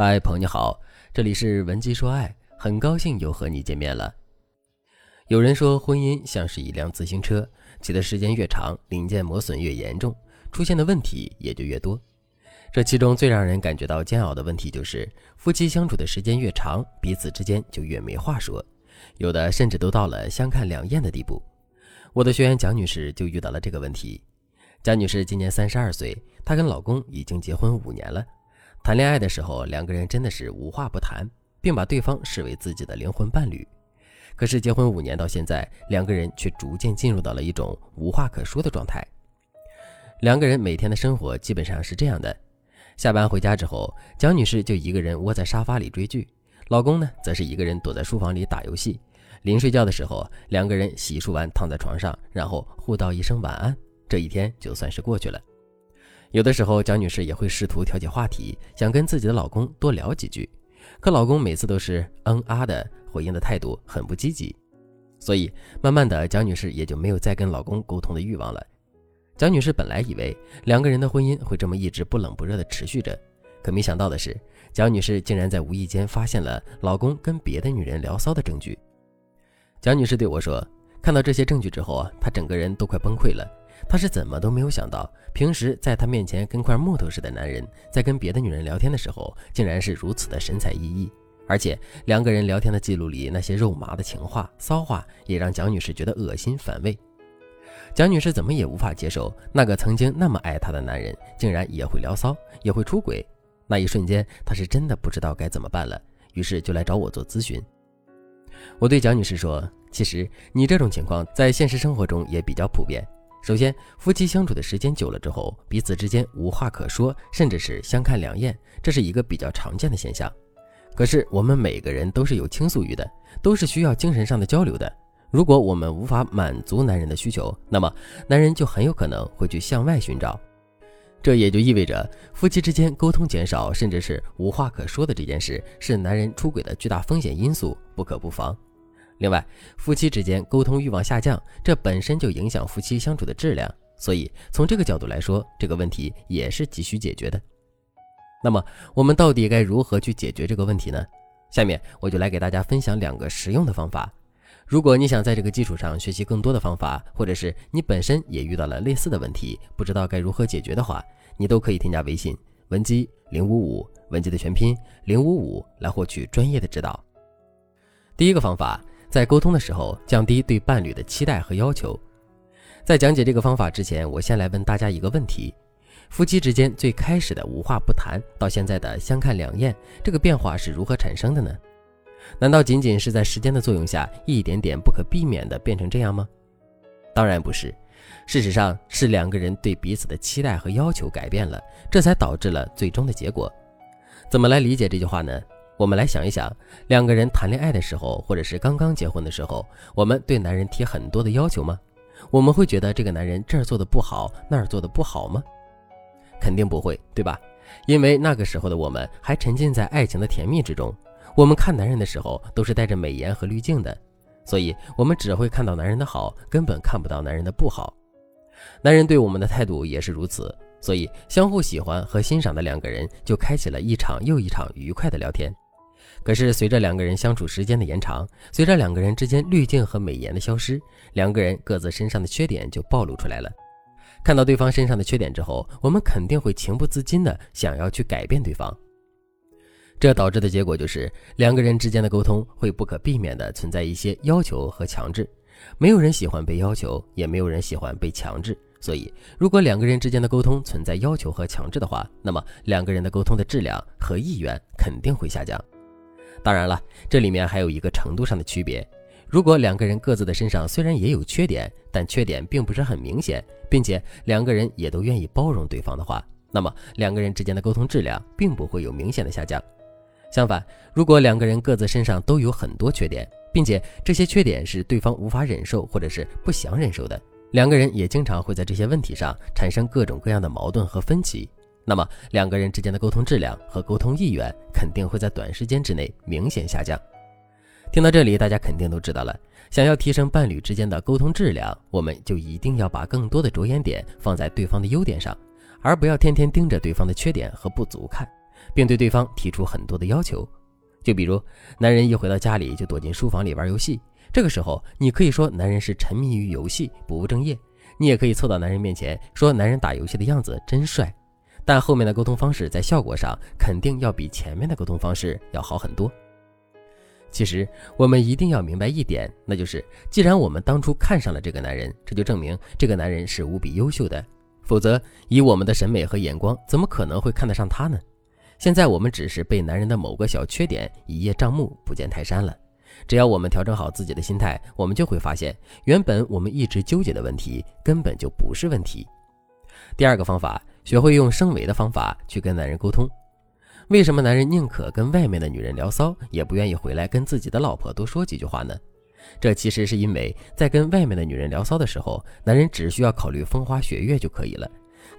嗨，朋友你好，这里是文姬说爱，很高兴又和你见面了。有人说，婚姻像是一辆自行车，骑的时间越长，零件磨损越严重，出现的问题也就越多。这其中最让人感觉到煎熬的问题就是，夫妻相处的时间越长，彼此之间就越没话说，有的甚至都到了相看两厌的地步。我的学员蒋女士就遇到了这个问题。蒋女士今年三十二岁，她跟老公已经结婚五年了。谈恋爱的时候，两个人真的是无话不谈，并把对方视为自己的灵魂伴侣。可是结婚五年到现在，两个人却逐渐进入到了一种无话可说的状态。两个人每天的生活基本上是这样的：下班回家之后，蒋女士就一个人窝在沙发里追剧，老公呢，则是一个人躲在书房里打游戏。临睡觉的时候，两个人洗漱完躺在床上，然后互道一声晚安，这一天就算是过去了。有的时候，蒋女士也会试图调节话题，想跟自己的老公多聊几句，可老公每次都是嗯啊的回应的态度很不积极，所以慢慢的，蒋女士也就没有再跟老公沟通的欲望了。蒋女士本来以为两个人的婚姻会这么一直不冷不热的持续着，可没想到的是，蒋女士竟然在无意间发现了老公跟别的女人聊骚的证据。蒋女士对我说，看到这些证据之后啊，她整个人都快崩溃了。她是怎么都没有想到，平时在她面前跟块木头似的男人，在跟别的女人聊天的时候，竟然是如此的神采奕奕。而且两个人聊天的记录里那些肉麻的情话、骚话，也让蒋女士觉得恶心反胃。蒋女士怎么也无法接受，那个曾经那么爱她的男人，竟然也会聊骚，也会出轨。那一瞬间，她是真的不知道该怎么办了，于是就来找我做咨询。我对蒋女士说：“其实你这种情况在现实生活中也比较普遍。”首先，夫妻相处的时间久了之后，彼此之间无话可说，甚至是相看两厌，这是一个比较常见的现象。可是，我们每个人都是有倾诉欲的，都是需要精神上的交流的。如果我们无法满足男人的需求，那么男人就很有可能会去向外寻找。这也就意味着，夫妻之间沟通减少，甚至是无话可说的这件事，是男人出轨的巨大风险因素，不可不防。另外，夫妻之间沟通欲望下降，这本身就影响夫妻相处的质量，所以从这个角度来说，这个问题也是急需解决的。那么，我们到底该如何去解决这个问题呢？下面我就来给大家分享两个实用的方法。如果你想在这个基础上学习更多的方法，或者是你本身也遇到了类似的问题，不知道该如何解决的话，你都可以添加微信文姬零五五，文姬的全拼零五五，来获取专业的指导。第一个方法。在沟通的时候，降低对伴侣的期待和要求。在讲解这个方法之前，我先来问大家一个问题：夫妻之间最开始的无话不谈，到现在的相看两厌，这个变化是如何产生的呢？难道仅仅是在时间的作用下，一点点不可避免的变成这样吗？当然不是，事实上是两个人对彼此的期待和要求改变了，这才导致了最终的结果。怎么来理解这句话呢？我们来想一想，两个人谈恋爱的时候，或者是刚刚结婚的时候，我们对男人提很多的要求吗？我们会觉得这个男人这儿做的不好，那儿做的不好吗？肯定不会，对吧？因为那个时候的我们还沉浸在爱情的甜蜜之中，我们看男人的时候都是带着美颜和滤镜的，所以我们只会看到男人的好，根本看不到男人的不好。男人对我们的态度也是如此，所以相互喜欢和欣赏的两个人就开启了一场又一场愉快的聊天。可是，随着两个人相处时间的延长，随着两个人之间滤镜和美颜的消失，两个人各自身上的缺点就暴露出来了。看到对方身上的缺点之后，我们肯定会情不自禁的想要去改变对方。这导致的结果就是，两个人之间的沟通会不可避免的存在一些要求和强制。没有人喜欢被要求，也没有人喜欢被强制。所以，如果两个人之间的沟通存在要求和强制的话，那么两个人的沟通的质量和意愿肯定会下降。当然了，这里面还有一个程度上的区别。如果两个人各自的身上虽然也有缺点，但缺点并不是很明显，并且两个人也都愿意包容对方的话，那么两个人之间的沟通质量并不会有明显的下降。相反，如果两个人各自身上都有很多缺点，并且这些缺点是对方无法忍受或者是不想忍受的，两个人也经常会在这些问题上产生各种各样的矛盾和分歧。那么两个人之间的沟通质量和沟通意愿肯定会在短时间之内明显下降。听到这里，大家肯定都知道了，想要提升伴侣之间的沟通质量，我们就一定要把更多的着眼点放在对方的优点上，而不要天天盯着对方的缺点和不足看。并对对方提出很多的要求。就比如，男人一回到家里就躲进书房里玩游戏，这个时候你可以说男人是沉迷于游戏，不务正业；你也可以凑到男人面前说男人打游戏的样子真帅。但后面的沟通方式在效果上肯定要比前面的沟通方式要好很多。其实我们一定要明白一点，那就是既然我们当初看上了这个男人，这就证明这个男人是无比优秀的。否则，以我们的审美和眼光，怎么可能会看得上他呢？现在我们只是被男人的某个小缺点一叶障目，不见泰山了。只要我们调整好自己的心态，我们就会发现，原本我们一直纠结的问题根本就不是问题。第二个方法，学会用升维的方法去跟男人沟通。为什么男人宁可跟外面的女人聊骚，也不愿意回来跟自己的老婆多说几句话呢？这其实是因为在跟外面的女人聊骚的时候，男人只需要考虑风花雪月就可以了。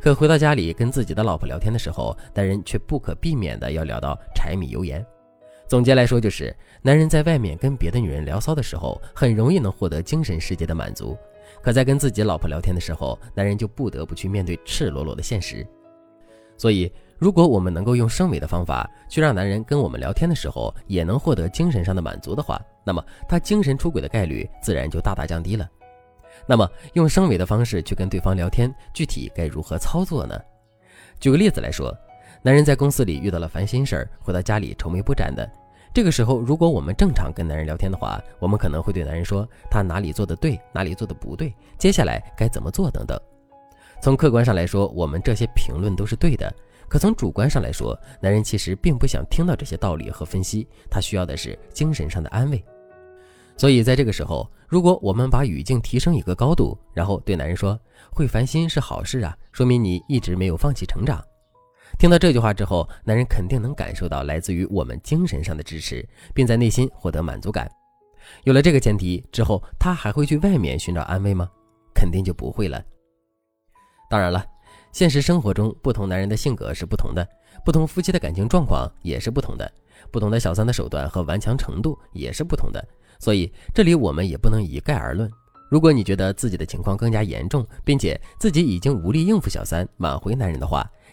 可回到家里跟自己的老婆聊天的时候，男人却不可避免的要聊到柴米油盐。总结来说，就是男人在外面跟别的女人聊骚的时候，很容易能获得精神世界的满足；可在跟自己老婆聊天的时候，男人就不得不去面对赤裸裸的现实。所以。如果我们能够用升维的方法去让男人跟我们聊天的时候也能获得精神上的满足的话，那么他精神出轨的概率自然就大大降低了。那么用升维的方式去跟对方聊天，具体该如何操作呢？举个例子来说，男人在公司里遇到了烦心事儿，回到家里愁眉不展的。这个时候，如果我们正常跟男人聊天的话，我们可能会对男人说他哪里做的对，哪里做的不对，接下来该怎么做等等。从客观上来说，我们这些评论都是对的。可从主观上来说，男人其实并不想听到这些道理和分析，他需要的是精神上的安慰。所以在这个时候，如果我们把语境提升一个高度，然后对男人说“会烦心是好事啊，说明你一直没有放弃成长”。听到这句话之后，男人肯定能感受到来自于我们精神上的支持，并在内心获得满足感。有了这个前提之后，他还会去外面寻找安慰吗？肯定就不会了。当然了。现实生活中，不同男人的性格是不同的，不同夫妻的感情状况也是不同的，不同的小三的手段和顽强程度也是不同的。所以这里我们也不能一概而论。如果你觉得自己的情况更加严重，并且自己已经无力应付小三，挽回男人的话，